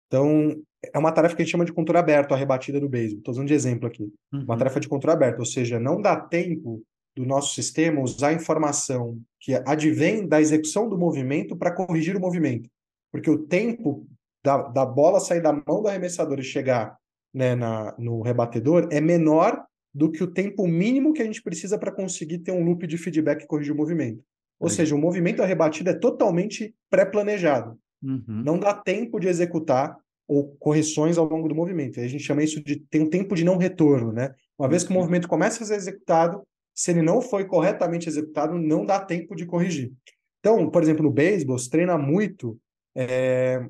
Então, é uma tarefa que a gente chama de controle aberto, a rebatida do beisebol. Estou usando de exemplo aqui. Uhum. Uma tarefa de controle aberto, ou seja, não dá tempo do nosso sistema usar a informação que advém da execução do movimento para corrigir o movimento. Porque o tempo da, da bola sair da mão do arremessador e chegar né, na, no rebatedor é menor do que o tempo mínimo que a gente precisa para conseguir ter um loop de feedback e corrigir o movimento. Ou seja, o movimento a rebatida é totalmente pré-planejado. Uhum. Não dá tempo de executar ou correções ao longo do movimento. A gente chama isso de tem um tempo de não retorno, né? Uma vez que o uhum. movimento começa a ser executado, se ele não foi corretamente executado, não dá tempo de corrigir. Então, por exemplo, no beisebol, se treina muito é,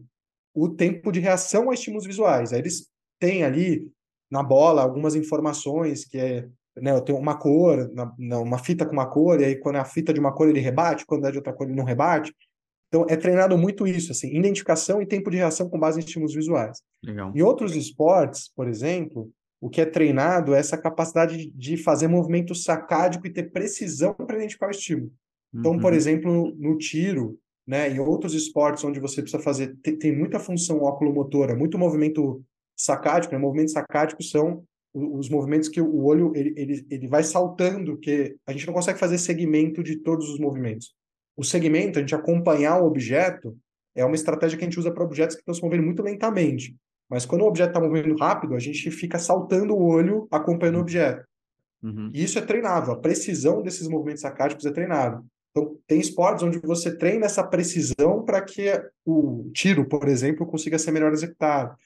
o tempo de reação a estímulos visuais. Aí eles têm ali na bola algumas informações que é né, eu tenho uma cor, na, uma fita com uma cor, e aí quando é a fita de uma cor ele rebate, quando é de outra cor ele não rebate. Então é treinado muito isso, assim, identificação e tempo de reação com base em estímulos visuais. Legal. Em outros esportes, por exemplo, o que é treinado é essa capacidade de fazer movimento sacádico e ter precisão para identificar o estímulo. Então, uhum. por exemplo, no tiro, né, em outros esportes onde você precisa fazer, tem, tem muita função oculomotora, muito movimento sacádico, né? Movimentos sacádicos são os movimentos que o olho ele, ele, ele vai saltando, que a gente não consegue fazer segmento de todos os movimentos. O segmento, a gente acompanhar o objeto, é uma estratégia que a gente usa para objetos que estão se movendo muito lentamente. Mas quando o objeto está movendo rápido, a gente fica saltando o olho acompanhando o objeto. Uhum. E isso é treinável. A precisão desses movimentos sacádicos é treinado. Então, tem esportes onde você treina essa precisão para que o tiro, por exemplo, consiga ser melhor executado.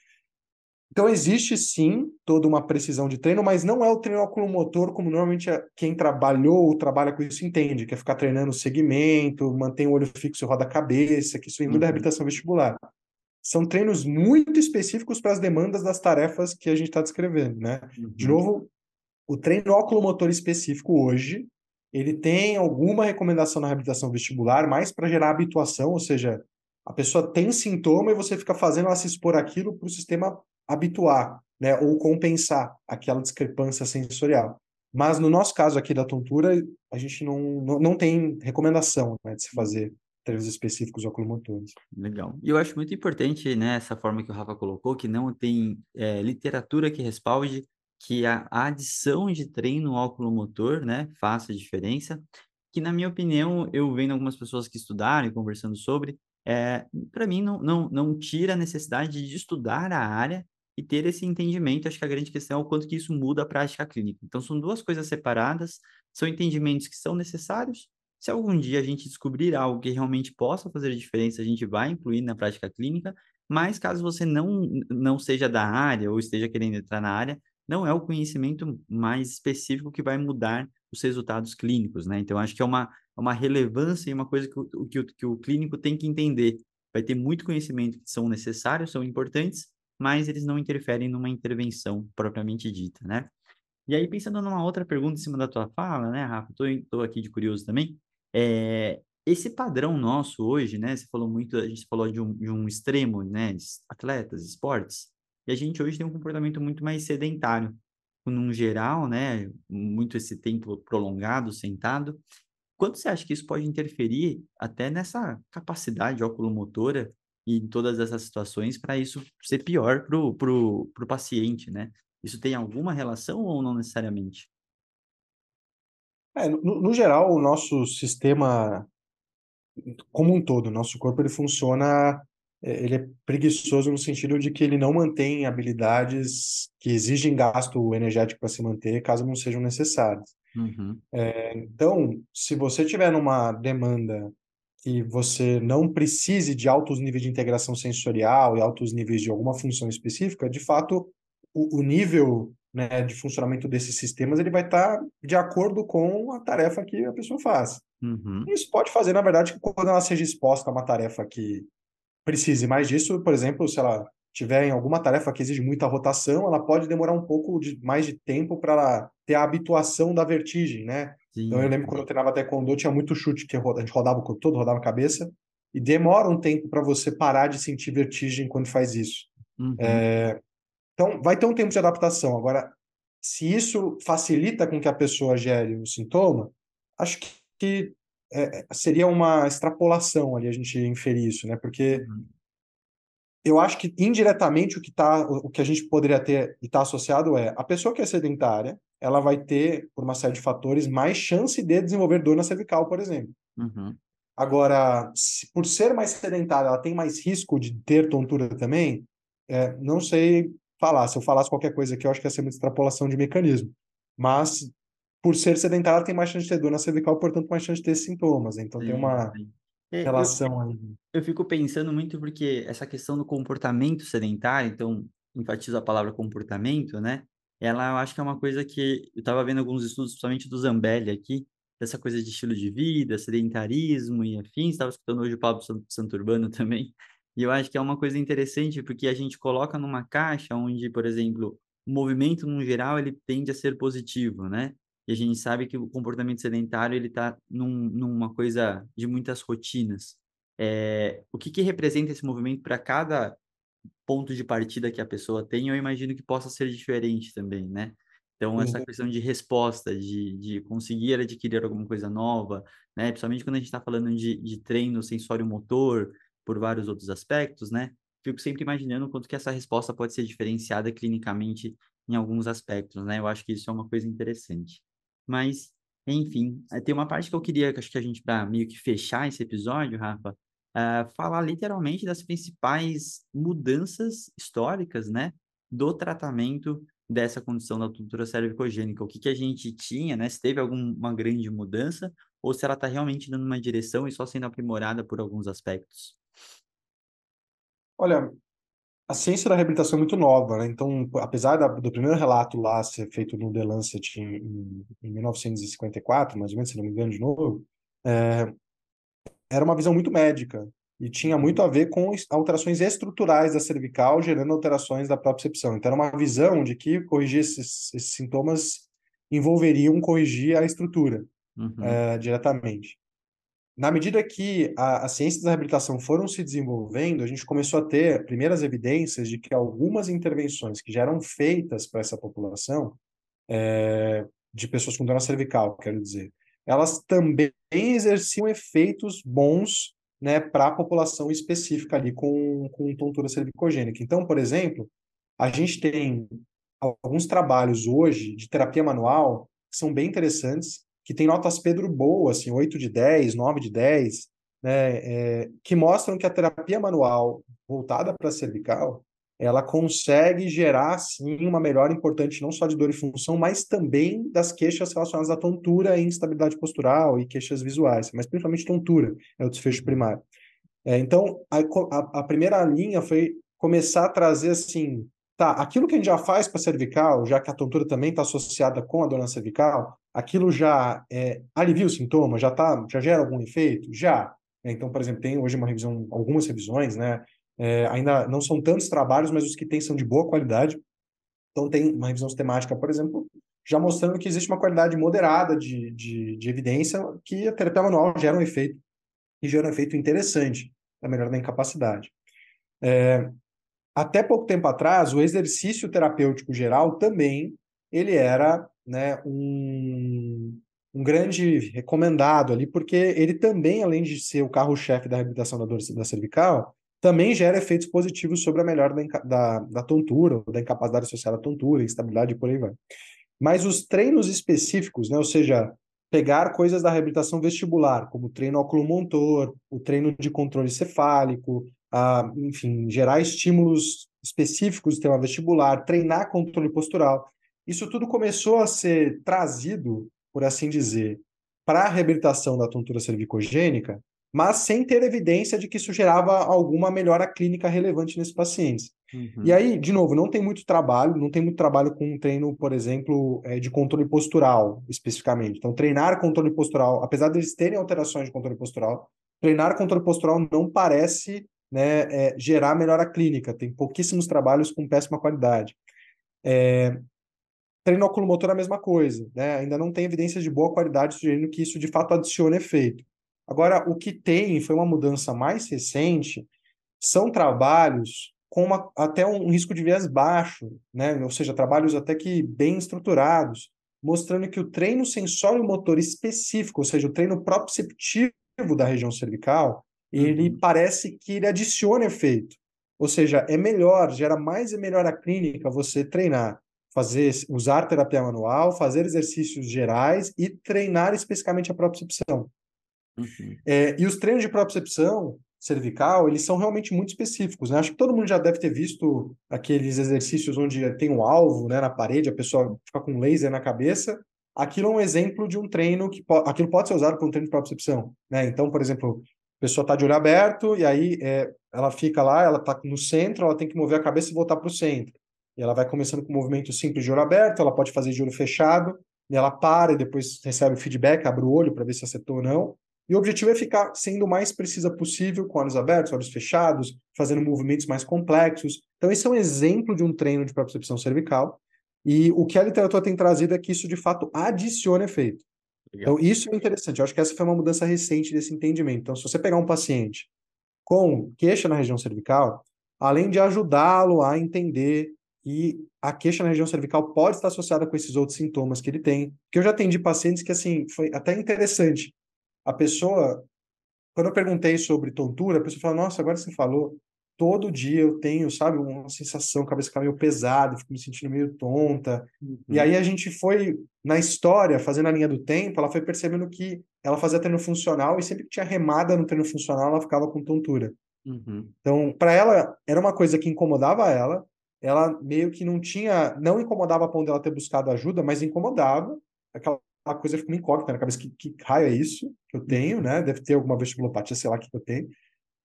Então, existe sim toda uma precisão de treino, mas não é o treino oculomotor como normalmente quem trabalhou ou trabalha com isso entende, que é ficar treinando o segmento, mantém o olho fixo e roda a cabeça, que isso vem muito da uhum. reabilitação vestibular. São treinos muito específicos para as demandas das tarefas que a gente está descrevendo, né? Uhum. De novo, o treino oculomotor específico hoje, ele tem alguma recomendação na reabilitação vestibular, mais para gerar habituação, ou seja, a pessoa tem sintoma e você fica fazendo ela se expor aquilo para o sistema habituar, né, ou compensar aquela discrepância sensorial. Mas no nosso caso aqui da tontura, a gente não, não, não tem recomendação né, de se fazer treinos específicos oculomotores. Legal. E eu acho muito importante, né, essa forma que o Rafa colocou, que não tem é, literatura que respalde que a, adição de treino oculomotor, né, faça diferença, que na minha opinião, eu vendo algumas pessoas que estudaram e conversando sobre, é, para mim não, não, não tira a necessidade de estudar a área e ter esse entendimento. Acho que a grande questão é o quanto que isso muda a prática clínica. Então, são duas coisas separadas, são entendimentos que são necessários. Se algum dia a gente descobrir algo que realmente possa fazer diferença, a gente vai incluir na prática clínica, mas caso você não, não seja da área ou esteja querendo entrar na área, não é o conhecimento mais específico que vai mudar os resultados clínicos, né? Então, acho que é uma, é uma relevância e uma coisa que o, que, o, que o clínico tem que entender. Vai ter muito conhecimento que são necessários, são importantes, mas eles não interferem numa intervenção propriamente dita, né? E aí, pensando numa outra pergunta em cima da tua fala, né, Rafa? Estou aqui de curioso também. É, esse padrão nosso hoje, né? Você falou muito, a gente falou de um, de um extremo, né? Atletas, esportes, e a gente hoje tem um comportamento muito mais sedentário, num geral, né? Muito esse tempo prolongado, sentado. Quanto você acha que isso pode interferir até nessa capacidade oculomotora e em todas essas situações para isso ser pior para o pro, pro paciente, né? Isso tem alguma relação ou não necessariamente? É, no, no, geral, o nosso sistema como um todo, nosso corpo ele funciona, é, ele é preguiçoso no sentido de que ele não mantém habilidades que exigem gasto energético para se manter, caso não sejam necessárias. Uhum. É, então, se você tiver numa demanda que você não precise de altos níveis de integração sensorial e altos níveis de alguma função específica, de fato, o, o nível né, de funcionamento desses sistemas, ele vai estar de acordo com a tarefa que a pessoa faz. Uhum. Isso pode fazer, na verdade, que quando ela seja exposta a uma tarefa que precise mais disso, por exemplo, se ela tiver em alguma tarefa que exige muita rotação, ela pode demorar um pouco de, mais de tempo para ela ter a habituação da vertigem, né? Sim. Então eu lembro quando eu treinava taekwondo, tinha muito chute que a gente rodava o corpo todo, rodava a cabeça, e demora um tempo para você parar de sentir vertigem quando faz isso. Uhum. É, então, vai ter um tempo de adaptação. Agora, se isso facilita com que a pessoa gere o sintoma, acho que, que é, seria uma extrapolação ali a gente inferir isso, né? Porque Uhum. Eu acho que indiretamente o que tá, o que a gente poderia ter e está associado é a pessoa que é sedentária, ela vai ter, por uma série de fatores, mais chance de desenvolver dor na cervical, por exemplo. Uhum. Agora, se, por ser mais sedentária, ela tem mais risco de ter tontura também? É, não sei falar. Se eu falasse qualquer coisa aqui, eu acho que ia ser uma extrapolação de mecanismo. Mas, por ser sedentária, ela tem mais chance de ter dor na cervical, portanto, mais chance de ter sintomas. Então, tem Sim, uma sim. É, eu- relação aí. Eu fico pensando muito porque essa questão do comportamento sedentário, então, enfatizo a palavra comportamento, né? Ela eu acho que é uma coisa que eu estava vendo alguns estudos, principalmente do Zambelli aqui, dessa coisa de estilo de vida, sedentarismo e afins. Estava escutando hoje o Pablo San- Santurbano [LAUGHS] também. E eu acho que é uma coisa interessante porque a gente coloca numa caixa onde, por exemplo, o movimento, no geral, ele tende a ser positivo, né? E a gente sabe que o comportamento sedentário, ele está num, numa coisa de muitas rotinas é, o que, que representa esse movimento para cada ponto de partida que a pessoa tem, eu imagino que possa ser diferente também, né? Então, essa Uhum. questão de resposta, de, de conseguir adquirir alguma coisa nova, né? Principalmente quando a gente está falando de, de treino sensório-motor, por vários outros aspectos, né? Fico sempre imaginando o quanto que essa resposta pode ser diferenciada clinicamente em alguns aspectos, né? Eu acho que isso é uma coisa interessante. Mas, enfim, eh, tem uma parte que eu queria, que acho que a gente, para meio que fechar esse episódio, Rafa, ah, falar literalmente das principais mudanças históricas, né, do tratamento dessa condição da tontura cervicogênica. O que que a gente tinha, né, se teve alguma grande mudança ou se ela está realmente dando uma direção e só sendo aprimorada por alguns aspectos. Olha, a ciência da reabilitação é muito nova, né? Então, apesar da- do primeiro relato lá ser feito no The Lancet em, em, em 1954, mais ou menos, se não me engano, de novo, é, era uma visão muito médica e tinha muito a ver com es- alterações estruturais da cervical, gerando alterações da propriocepção. Então, era uma visão de que corrigir esses, esses sintomas envolveriam corrigir a estrutura Uhum, eh, diretamente. Na medida que a, as ciências da reabilitação foram se desenvolvendo, a gente começou a ter primeiras evidências de que algumas intervenções que já eram feitas para essa população, eh, de pessoas com dor cervical, quero dizer, elas também exerciam efeitos bons né, para a população específica ali com, com tontura cervicogênica. Então, por exemplo, a gente tem alguns trabalhos hoje de terapia manual que são bem interessantes, que tem notas Pedro boas, assim, 8 de 10, 9 de 10, né, é, que mostram que a terapia manual voltada para a cervical, ela consegue gerar, sim, uma melhora importante não só de dor e função, mas também das queixas relacionadas à tontura e instabilidade postural e queixas visuais, mas principalmente tontura é o desfecho primário. É, então, a, a, a primeira linha foi começar a trazer, assim, tá, aquilo que a gente já faz para cervical, já que a tontura também está associada com a dor na cervical, aquilo já é, alivia o sintoma, já tá, já gera algum efeito? Já. É, então, por exemplo, tem hoje uma revisão, algumas revisões, né? É, ainda não são tantos trabalhos, mas os que tem são de boa qualidade. Então, tem uma revisão sistemática, por exemplo, já mostrando que existe uma qualidade moderada de, de, de evidência que a terapia manual gera um efeito, e gera um efeito interessante na melhora da incapacidade. É, até pouco tempo atrás, o exercício terapêutico geral também ele era né, um, um grande recomendado ali, porque ele também, além de ser o carro-chefe da reabilitação da dor da cervical, também gera efeitos positivos sobre a melhora da, da, da tontura, da incapacidade associada à tontura, instabilidade e por aí vai. Mas os treinos específicos, né, ou seja, pegar coisas da reabilitação vestibular, como o treino oculomotor, o treino de controle cefálico, a, enfim, gerar estímulos específicos do sistema vestibular, treinar controle postural. Isso tudo começou a ser trazido, por assim dizer, para a reabilitação da tontura cervicogênica mas sem ter evidência de que isso gerava alguma melhora clínica relevante nesses pacientes. Uhum. E aí, de novo, não tem muito trabalho, não tem muito trabalho com um treino, por exemplo, é, de controle postural, especificamente. Então, treinar controle postural, apesar deles terem alterações de controle postural, treinar controle postural não parece né, é, gerar melhora clínica. Tem pouquíssimos trabalhos com péssima qualidade. É, treino oculomotor é a mesma coisa, né? Ainda não tem evidências de boa qualidade sugerindo que isso de fato adicione efeito. Agora, o que tem foi uma mudança mais recente, são trabalhos com uma, até um risco de viés baixo, né? ou seja, trabalhos até que bem estruturados, mostrando que o treino sensório motor específico, ou seja, o treino proprioceptivo da região cervical, ele Uhum. parece que ele adiciona efeito. Ou seja, é melhor, gera mais e melhor a clínica você treinar, fazer, usar terapia manual, fazer exercícios gerais e treinar especificamente a propriocepção. Uhum. É, e os treinos de propriocepção cervical, eles são realmente muito específicos, né? Acho que todo mundo já deve ter visto aqueles exercícios onde tem um alvo, né, na parede, a pessoa fica com um laser na cabeça. Aquilo é um exemplo de um treino que po aquilo pode ser usado para um treino de propriocepção, né? Então, por exemplo, a pessoa está de olho aberto e aí é, ela fica lá, ela está no centro, ela tem que mover a cabeça e voltar para o centro. E ela vai começando com um movimento simples de olho aberto, ela pode fazer de olho fechado, e ela para e depois recebe o feedback, abre o olho para ver se acertou ou não. E o objetivo é ficar sendo o mais precisa possível, com olhos abertos, olhos fechados, fazendo movimentos mais complexos. Então, esse é um exemplo de um treino de propriocepção cervical. E o que a literatura tem trazido é que isso, de fato, adiciona efeito. Legal. Então, isso é interessante. Eu acho que essa foi uma mudança recente desse entendimento. Então, se você pegar um paciente com queixa na região cervical, além de ajudá-lo a entender e a queixa na região cervical pode estar associada com esses outros sintomas que ele tem. Porque eu já atendi pacientes que, assim, foi até interessante a pessoa, quando eu perguntei sobre tontura, a pessoa falou, nossa, agora você falou, todo dia eu tenho, sabe, uma sensação, a cabeça fica meio pesada, fico me sentindo meio tonta. Uhum. E aí a gente foi, na história, fazendo a linha do tempo, ela foi percebendo que ela fazia treino funcional e sempre que tinha remada no treino funcional, ela ficava com tontura. Uhum. Então, para ela, era uma coisa que incomodava ela, ela meio que não tinha, não incomodava a ponto dela ter buscado ajuda, mas incomodava, aquela coisa fica uma incógnita na cabeça, que, que raio é isso que eu tenho, né? Deve ter alguma vestibulopatia, sei lá que eu tenho.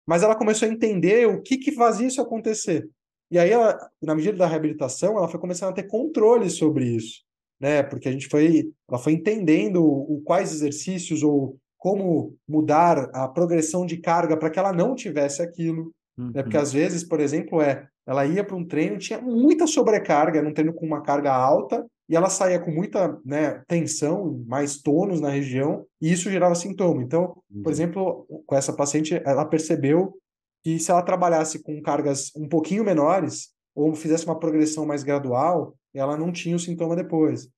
Mas ela começou a entender o que que fazia isso acontecer. E aí, ela, na medida da reabilitação, ela foi começando a ter controle sobre isso, né? Porque a gente foi, ela foi entendendo o, o quais exercícios ou como mudar a progressão de carga para que ela não tivesse aquilo, Uhum. né? Porque às vezes, por exemplo, é, ela ia para um treino, tinha muita sobrecarga, era um treino com uma carga alta, e ela saía com muita né, tensão, mais tônus na região, e isso gerava sintoma. Então, por exemplo, com essa paciente, ela percebeu que se ela trabalhasse com cargas um pouquinho menores, ou fizesse uma progressão mais gradual, ela não tinha o sintoma depois.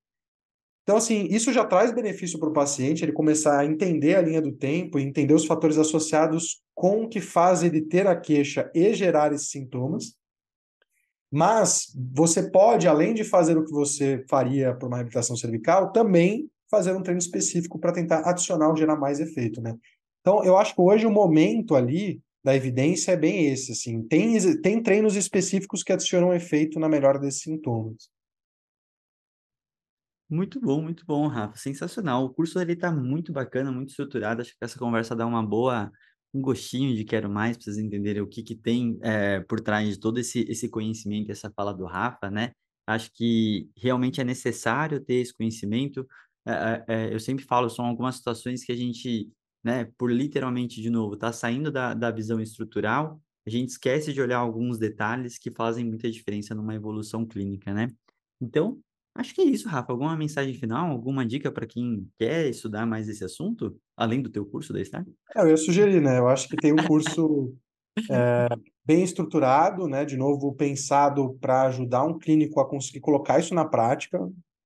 Então, assim, isso já traz benefício para o paciente, ele começar a entender a linha do tempo, entender os fatores associados com o que faz ele ter a queixa e gerar esses sintomas. Mas você pode, além de fazer o que você faria para uma reabilitação cervical, também fazer um treino específico para tentar adicionar ou gerar mais efeito, né? Então, eu acho que hoje o momento ali da evidência é bem esse, assim. Tem, tem treinos específicos que adicionam efeito na melhora desses sintomas. Muito bom, muito bom, Rafa. Sensacional. O curso ele tá muito bacana, muito estruturado. Acho que essa conversa dá uma boa, um gostinho de quero mais, para vocês entenderem o que que tem é, por trás de todo esse, esse conhecimento, essa fala do Rafa, né? Acho que realmente é necessário ter esse conhecimento. É, é, eu sempre falo, são algumas situações que a gente, né, por literalmente, de novo, tá saindo da, da visão estrutural, a gente esquece de olhar alguns detalhes que fazem muita diferença numa evolução clínica, né? Então, Acho que é isso, Rafa. Alguma mensagem final, alguma dica para quem quer estudar mais esse assunto, além do teu curso da Star? É, eu ia sugerir, né? Eu acho que tem um curso é, bem estruturado, né? De novo, pensado para ajudar um clínico a conseguir colocar isso na prática,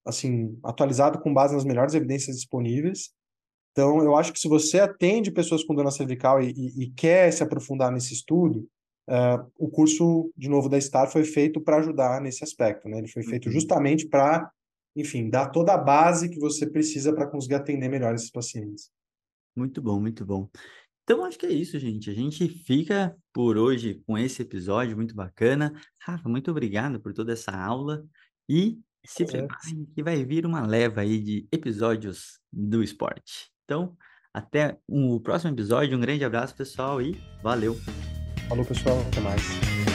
assim, atualizado com base nas melhores evidências disponíveis. Então, eu acho que se você atende pessoas com dor cervical e, e, e quer se aprofundar nesse estudo, Uh, o curso, de novo, da STAR foi feito para ajudar nesse aspecto, né? Ele foi feito Uhum. justamente para, enfim, dar toda a base que você precisa para conseguir atender melhor esses pacientes. Muito bom, muito bom. Então, acho que é isso, gente. A gente fica por hoje com esse episódio muito bacana. Rafa, muito obrigado por toda essa aula. E se É. preparem que vai vir uma leva aí de episódios do esporte. Então, Até o próximo episódio. Um grande abraço, pessoal, e valeu! Falou, pessoal. Até mais.